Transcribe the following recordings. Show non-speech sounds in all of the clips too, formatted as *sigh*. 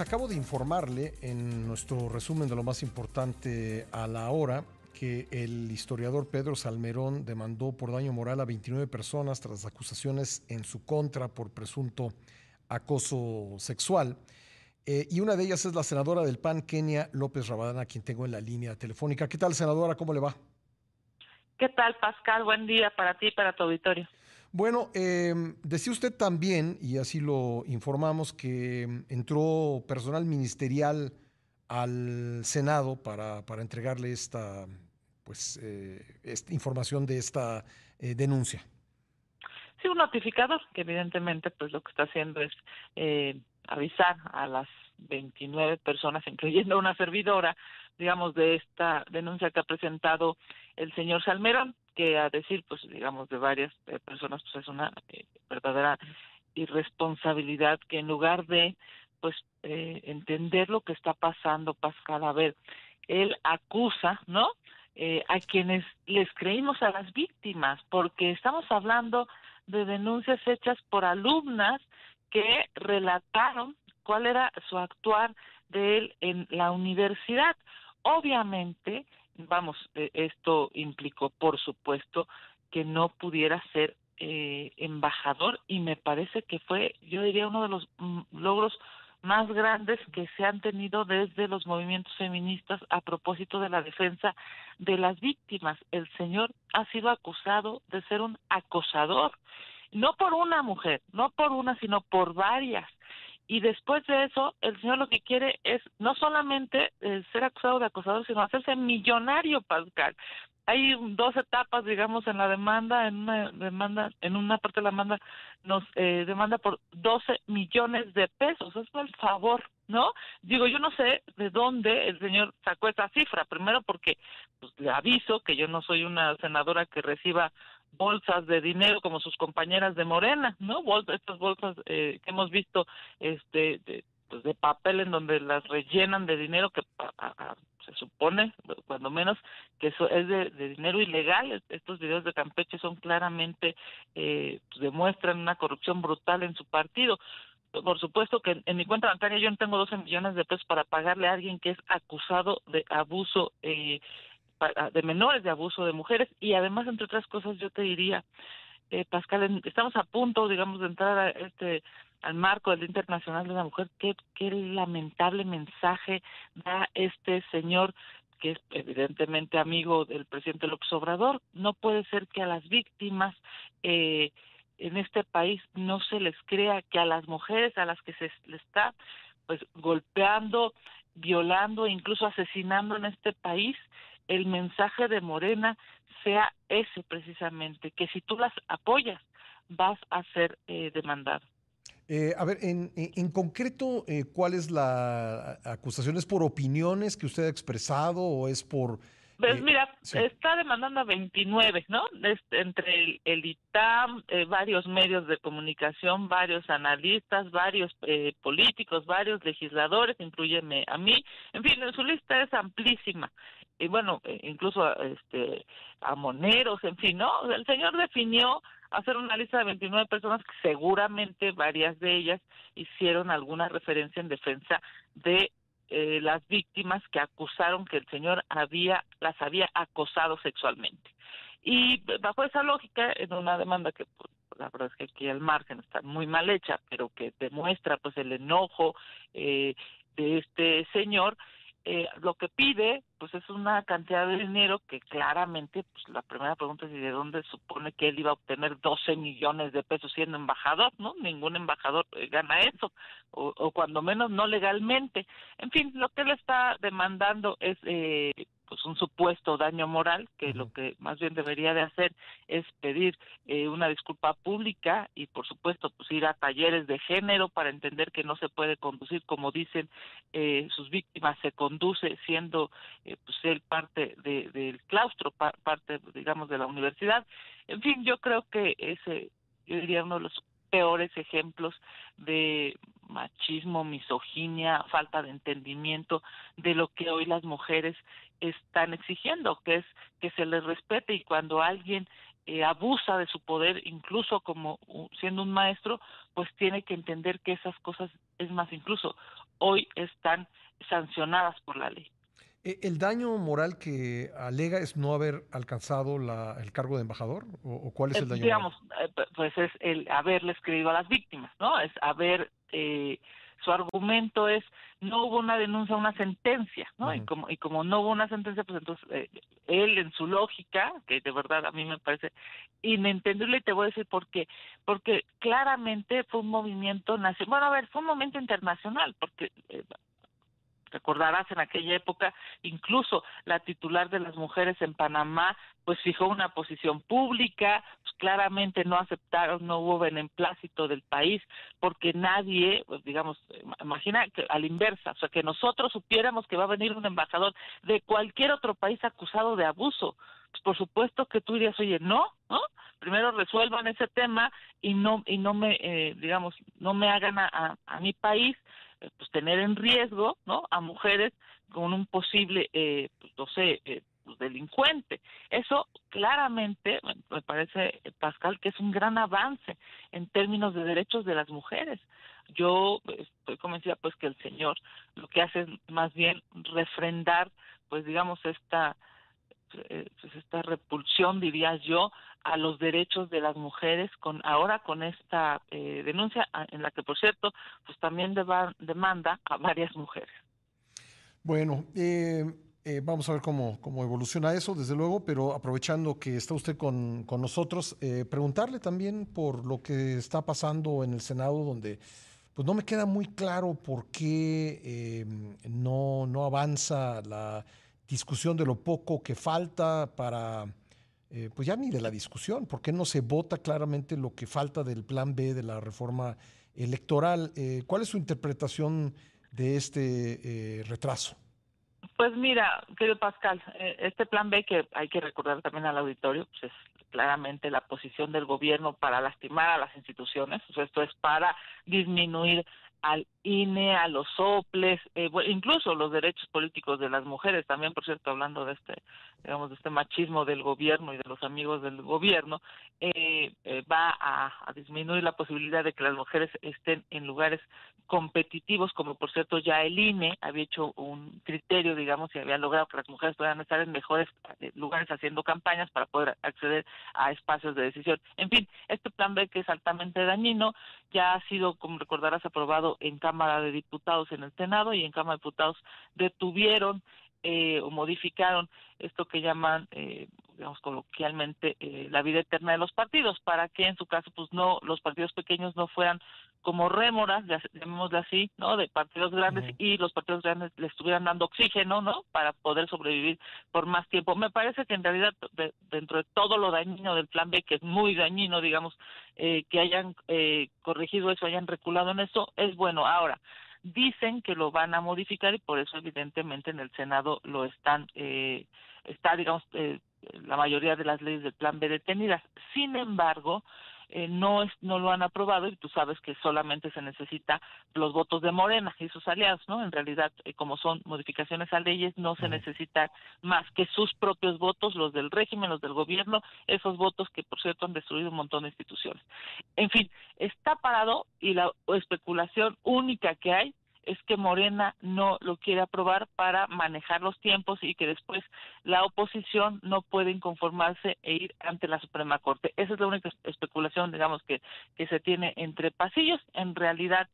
pues acabo de informarle en nuestro resumen de lo más importante a la hora que el historiador Pedro Salmerón demandó por daño moral a 29 personas tras acusaciones en su contra por presunto acoso sexual. Eh, y una de ellas es la senadora del PAN, Kenia López Rabadán, a quien tengo en la línea telefónica. ¿Qué tal, senadora? ¿Cómo le va? ¿Qué tal, Pascal? Buen día para ti y para tu auditorio. Bueno, eh, decía usted también, y así lo informamos, que entró personal ministerial al Senado para, para entregarle esta, pues, eh, información de esta eh, denuncia. Sí, un notificador que evidentemente pues lo que está haciendo es eh, avisar a las 29 personas, *laughs* incluyendo una servidora, digamos, de esta denuncia que ha presentado el señor Salmerón, que a decir, pues, digamos, de varias personas, pues es una eh, verdadera irresponsabilidad que en lugar de, pues, eh, entender lo que está pasando, Pascal, a ver, él acusa, ¿no? Eh, a quienes les creímos a las víctimas, porque estamos hablando de denuncias hechas por alumnas que relataron cuál era su actuar de él en la universidad. Obviamente, vamos, eh, esto implicó, por supuesto, que no pudiera ser eh, embajador y me parece que fue, yo diría, uno de los mm, logros más grandes que se han tenido desde los movimientos feministas a propósito de la defensa de las víctimas. El señor ha sido acusado de ser un acosador, no por una mujer, no por una, sino por varias y después de eso el señor lo que quiere es no solamente eh, ser acusado de acosador sino hacerse millonario Pascal. Hay dos etapas digamos en la demanda en una demanda en una parte de la demanda nos eh, demanda por 12 millones de pesos. Es por favor ¿no? Digo, yo no sé de dónde el señor sacó esa cifra, primero porque pues, le aviso que yo no soy una senadora que reciba bolsas de dinero como sus compañeras de Morena, ¿no? estas bolsas eh, que hemos visto este de, pues de papel en donde las rellenan de dinero que se supone, cuando menos, que eso es de, dinero ilegal. Estos videos de Campeche son claramente, eh, pues, demuestran una corrupción brutal en su partido. Por supuesto que en, mi cuenta bancaria yo no tengo 12 millones de pesos para pagarle a alguien que es acusado de abuso eh, de menores, de abuso de mujeres y además, entre otras cosas, yo te diría, eh, Pascal, estamos a punto, digamos, de entrar a este al marco del Internacional de la Mujer, qué, qué lamentable mensaje da este señor que es evidentemente amigo del presidente López Obrador. No puede ser que a las víctimas eh, en este país no se les crea que a las mujeres a las que se les está pues golpeando, violando e incluso asesinando en este país, el mensaje de Morena sea ese precisamente, que si tú las apoyas vas a ser eh, demandado. Eh, a ver, en, en, concreto, eh, ¿cuál es la acusación? ¿Es por opiniones que usted ha expresado o es por pues eh, mira, está demandando a 29, ¿no? Este, entre el, ITAM, eh, varios medios de comunicación, varios analistas, varios eh, políticos, varios legisladores, incluyeme a mí. En fin, su lista es amplísima. Y bueno, incluso este, a moneros, en fin, ¿no? El señor definió hacer una lista de 29 personas que seguramente varias de ellas hicieron alguna referencia en defensa de eh, las víctimas que acusaron que el señor había las había acosado sexualmente. Y bajo esa lógica, en una demanda que pues, la verdad es que aquí al margen está muy mal hecha, pero que demuestra pues el enojo eh, de este señor, eh, lo que pide pues es una cantidad de dinero que claramente pues la primera pregunta es de dónde supone que él iba a obtener 12 millones de pesos siendo embajador, ¿no? Ningún embajador eh, gana eso o, o cuando menos no legalmente. En fin, lo que él está demandando es eh, pues un supuesto daño moral que lo que más bien debería de hacer es pedir eh, una disculpa pública y por supuesto pues ir a talleres de género para entender que no se puede conducir como dicen eh, sus víctimas se conduce siendo eh, pues él parte de, del claustro parte digamos de la universidad. En fin yo creo que ese yo diría uno de los peores ejemplos de machismo, misoginia, falta de entendimiento de lo que hoy las mujeres están exigiendo, que es que se les respete y cuando alguien eh, abusa de su poder, incluso como siendo un maestro, pues tiene que entender que esas cosas, es más, incluso hoy están sancionadas por la ley. Eh, ¿El daño moral que alega es no haber alcanzado el cargo de embajador? ¿O, cuál es el daño digamos, pues es el haberle escrito a las víctimas, ¿no? Es haber eh, su argumento es no hubo una denuncia, una sentencia, ¿no? Y como y como no hubo una sentencia, pues entonces eh, él en su lógica, que de verdad a mí me parece inentendible y te voy a decir por qué, porque claramente fue un movimiento nacional, bueno, a ver, fue un movimiento internacional, porque eh, Recordarás en aquella época, incluso la titular de las mujeres en Panamá, pues fijó una posición pública, claramente no aceptaron, no hubo beneplácito del país, porque nadie, pues digamos, imagina que a la inversa, o sea, que nosotros supiéramos que va a venir un embajador de cualquier otro país acusado de abuso, pues por supuesto que tú dirías, oye, no, ¿no? Primero resuelvan ese tema y no y no me, eh, digamos, no me hagan a, a mi país eh, pues tener en riesgo no a mujeres con un posible eh, pues, no sé eh, delincuente. Eso claramente me parece Pascal que es un gran avance en términos de derechos de las mujeres. Yo estoy convencida pues que el señor lo que hace es más bien refrendar pues digamos esta pues esta repulsión diría yo a los derechos de las mujeres con ahora con esta eh, denuncia en la que por cierto pues también demanda a varias mujeres. Bueno eh, eh, vamos a ver cómo, cómo evoluciona eso, desde luego, pero aprovechando que está usted con, con nosotros, preguntarle también por lo que está pasando en el Senado, donde pues no me queda muy claro por qué no, no avanza la discusión de lo poco que falta para eh, pues ya ni de la discusión, ¿por qué no se vota claramente lo que falta del plan B de la reforma electoral? Eh, ¿Cuál es su interpretación de este eh, retraso? Pues mira, querido Pascal, este plan B que hay que recordar también al auditorio, pues es claramente la posición del gobierno para lastimar a las instituciones, esto es para disminuir al INE, a los soples, eh, incluso los derechos políticos de las mujeres, también por cierto hablando de este, digamos, de este machismo del gobierno y de los amigos del gobierno, eh, eh, va a, disminuir la posibilidad de que las mujeres estén en lugares competitivos, como por cierto ya el INE había hecho un criterio, digamos, y había logrado que las mujeres puedan estar en mejores lugares haciendo campañas para poder acceder a espacios de decisión. En fin, este plan B que es altamente dañino ya ha sido, como recordarás, aprobado en Cámara de Diputados en el Senado y en Cámara de Diputados detuvieron eh, o modificaron esto que llaman eh, digamos coloquialmente eh, la vida eterna de los partidos para que en su caso pues no los partidos pequeños no fueran como rémoras llamémosle así no de partidos grandes y los partidos grandes le estuvieran dando oxígeno no para poder sobrevivir por más tiempo. Me parece que en realidad dentro de todo lo dañino del plan B que es muy dañino digamos eh, que hayan eh, corregido eso hayan reculado en eso es bueno. Ahora dicen que lo van a modificar y por eso evidentemente en el Senado lo están eh, está digamos eh, la mayoría de las leyes del plan B detenidas. Sin embargo, eh, no es, no lo han aprobado y tú sabes que solamente se necesita los votos de Morena y sus aliados, ¿no? En realidad, eh, como son modificaciones a leyes, no se necesita más que sus propios votos, los del régimen, los del gobierno, esos votos que por cierto han destruido un montón de instituciones. En fin, está parado y la especulación única que hay es que Morena no lo quiere aprobar para manejar los tiempos y que después la oposición no puede inconformarse e ir ante la Suprema Corte. Esa es la única especulación, digamos, que, que se tiene entre pasillos. En realidad,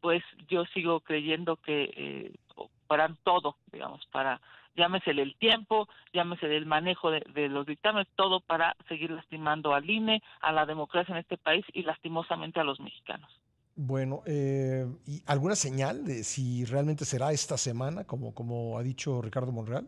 pues yo sigo creyendo que eh, harán todo, digamos, para llámese el tiempo, llámese el manejo de, de, los dictámenes, todo para seguir lastimando al INE, a la democracia en este país y lastimosamente a los mexicanos. Bueno, eh, ¿y alguna señal de si realmente será esta semana, como, como ha dicho Ricardo Monreal?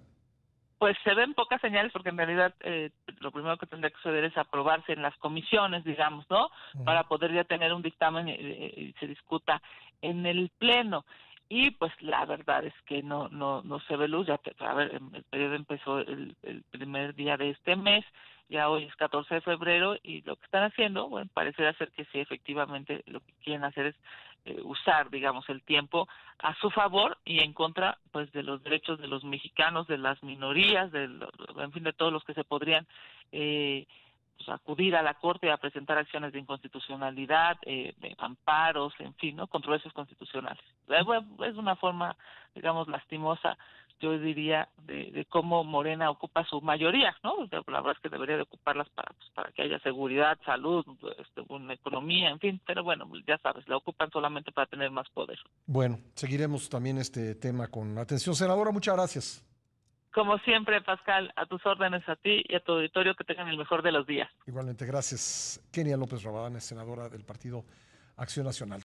Pues se ven pocas señales porque en realidad eh, lo primero que tendría que suceder es aprobarse en las comisiones, digamos, ¿no? Para poder ya tener un dictamen y, se discuta en el pleno y pues la verdad es que no no no se ve luz ya a ver el periodo empezó el, el primer día de este mes ya hoy es 14 de febrero y lo que están haciendo, bueno, parece ser que sí, efectivamente lo que quieren hacer es eh, usar, digamos, el tiempo a su favor y en contra, pues, de los derechos de los mexicanos, de las minorías, de en fin, de todos los que se podrían eh, pues, acudir a la Corte a presentar acciones de inconstitucionalidad, eh, de amparos, en fin, ¿no? controversias constitucionales. Es una forma, digamos, lastimosa, yo diría, de, cómo Morena ocupa su mayoría, ¿no? La verdad es que debería de ocuparlas para, pues, para que haya seguridad, salud, este, una economía, en fin, pero bueno, ya sabes, la ocupan solamente para tener más poder. Bueno, seguiremos también este tema con atención. Senadora, muchas gracias. Como siempre, Pascal, a tus órdenes a ti y a tu auditorio que tengan el mejor de los días. Igualmente, gracias. Kenia López Rabadán senadora del Partido Acción Nacional.